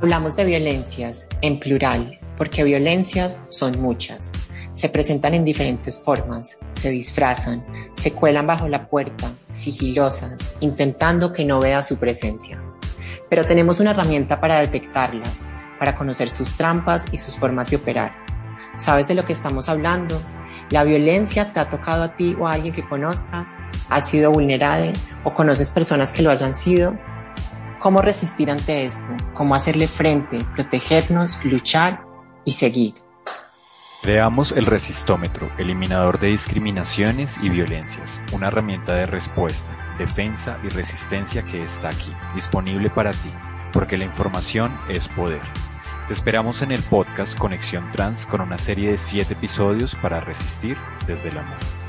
Hablamos de violencias en plural porque violencias son muchas. Se presentan en diferentes formas, se disfrazan, se cuelan bajo la puerta, sigilosas, intentando que no vea su presencia. Pero tenemos una herramienta para detectarlas, para conocer sus trampas y sus formas de operar. ¿Sabes de lo que estamos hablando? ¿La violencia te ha tocado a ti o a alguien que conozcas? ¿Has sido vulnerada o conoces personas que lo hayan sido? ¿Cómo resistir ante esto? ¿Cómo hacerle frente, protegernos, luchar y seguir? Creamos el Resistómetro, eliminador de discriminaciones y violencias, una herramienta de respuesta, defensa y resistencia que está aquí, disponible para ti, porque la información es poder. Te esperamos en el podcast Conexión Trans con una serie de siete episodios para resistir desde el amor.